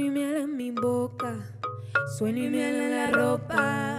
Sueno y miel en mi boca, sueño y miel en la ropa.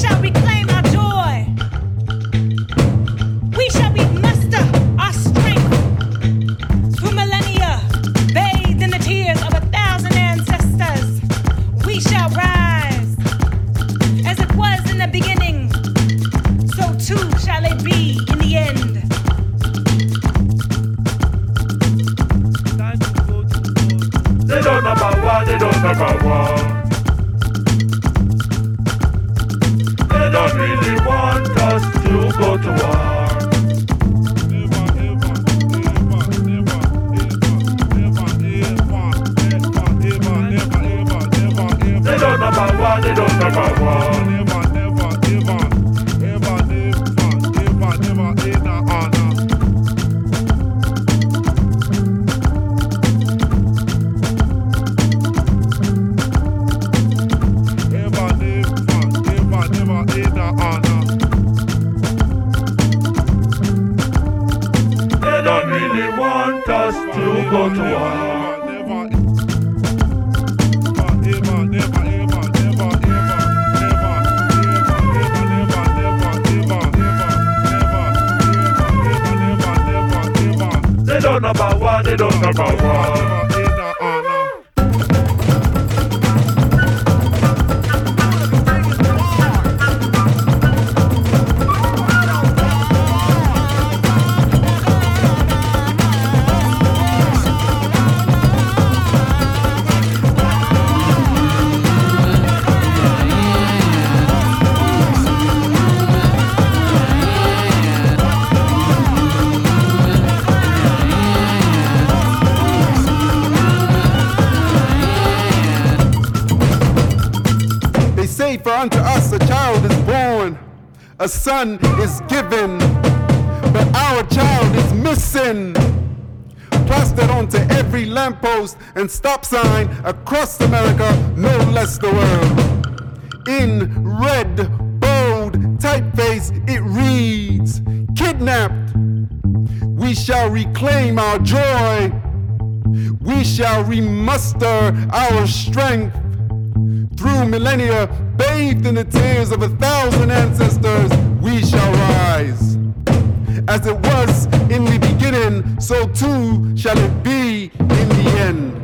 shall we clap? A son is given, but our child is missing. Plastered onto every lamppost and stop sign across America, no less the world. In red, bold typeface, it reads Kidnapped. We shall reclaim our joy. We shall remuster our strength through millennia, bathed in the tears of a thousand ancestors, we shall rise. As it was in the beginning, so too shall it be in the end.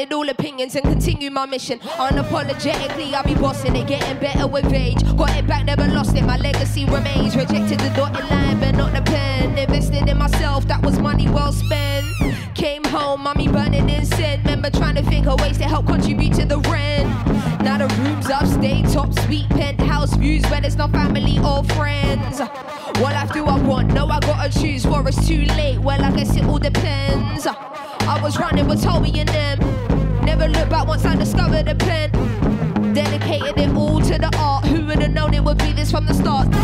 I all opinions and continue my mission. Unapologetically, I'll be bossing it, getting better with age. Got it back, never lost it. My legacy remains. Rejected the dotted line, but not the pen. Invested in myself, that was money well spent. Came home, mommy burning incense. Remember trying to think of ways to help contribute to the rent. Now the rooms upstate, top sweet penthouse views where there's no family or friends. What life do I want? No, I gotta choose, for it's too late. Well, I guess it all depends. I was running with Toby and them. Never looked back once I discovered the pen. Dedicated it all to the art. Who would have known it would be this from the start?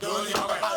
Don't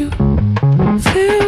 you. Feel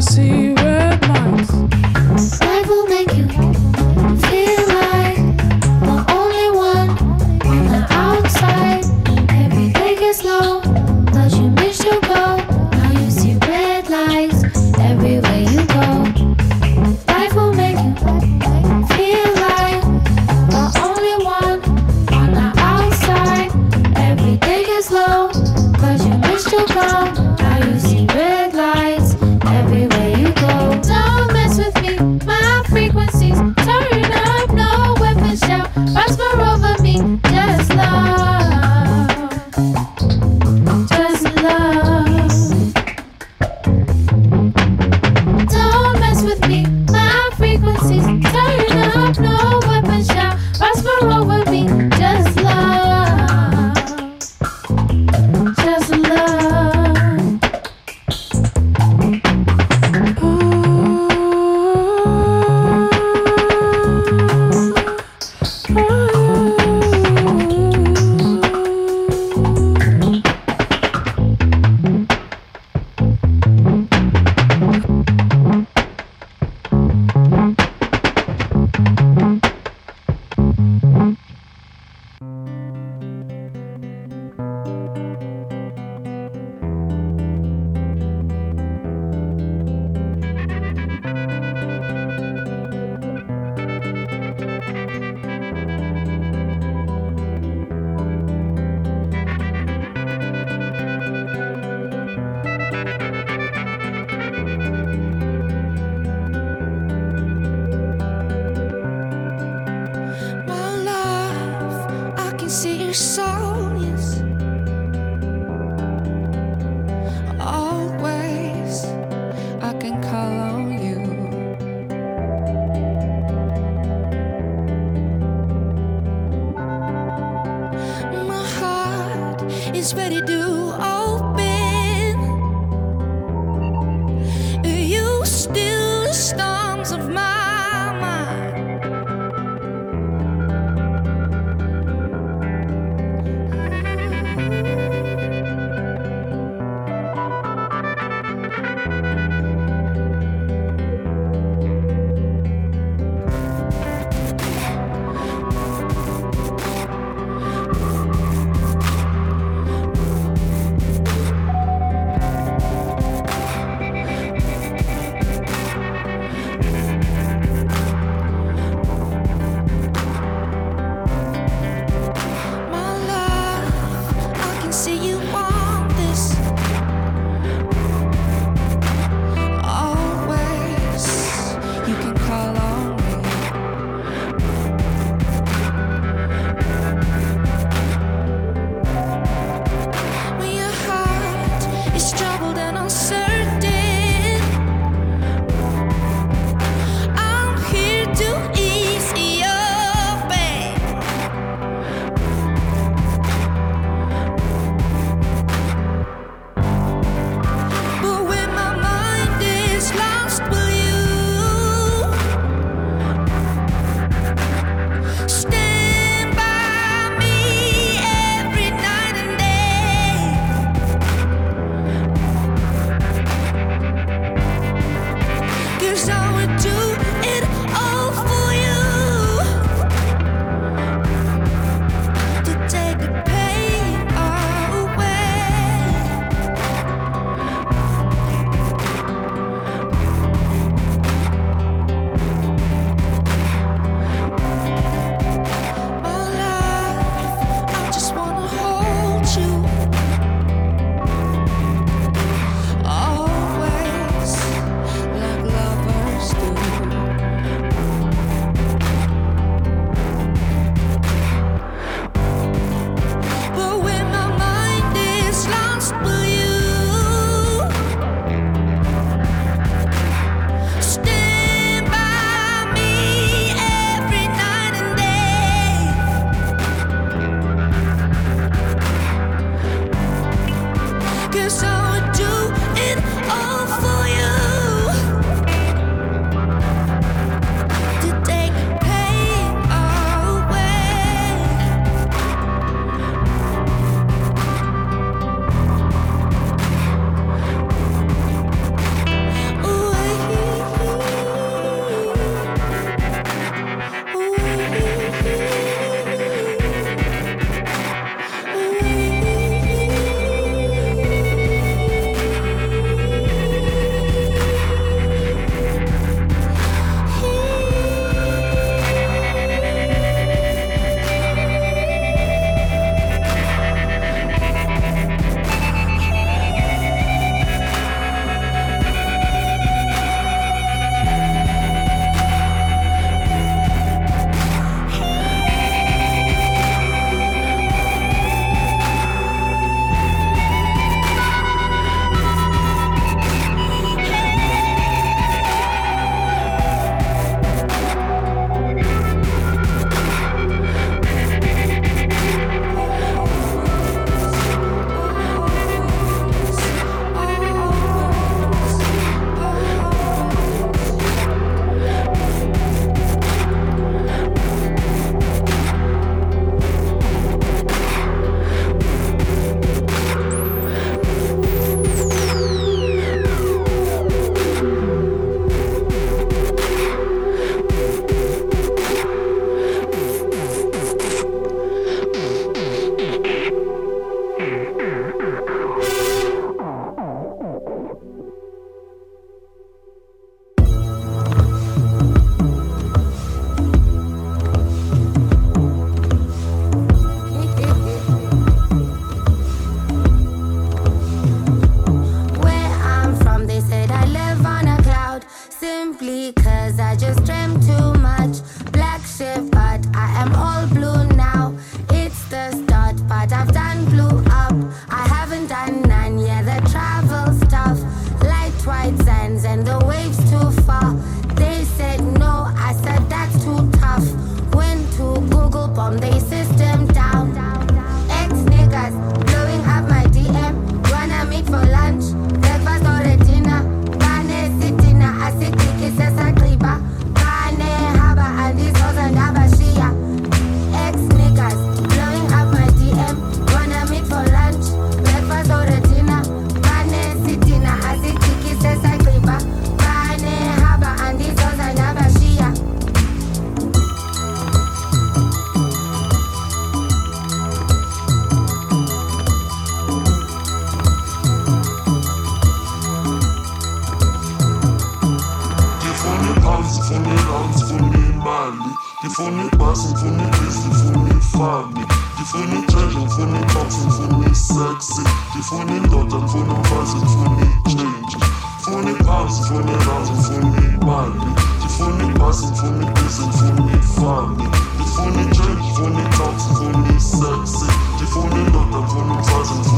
see ngifuna isexy Ngifuna indoda, ngifuna umfazi, ngifuna ichange Ngifuna ipounds, ngifuna irandi, ngifuna imali Ngifuna ibhasi, ngifuna ibhizi, ngifuna ifani Ngifuna itshenje, ngifuna itaxi, ngifuna isexy Ngifuna indoda, ngifuna umfazi, ngifuna ichange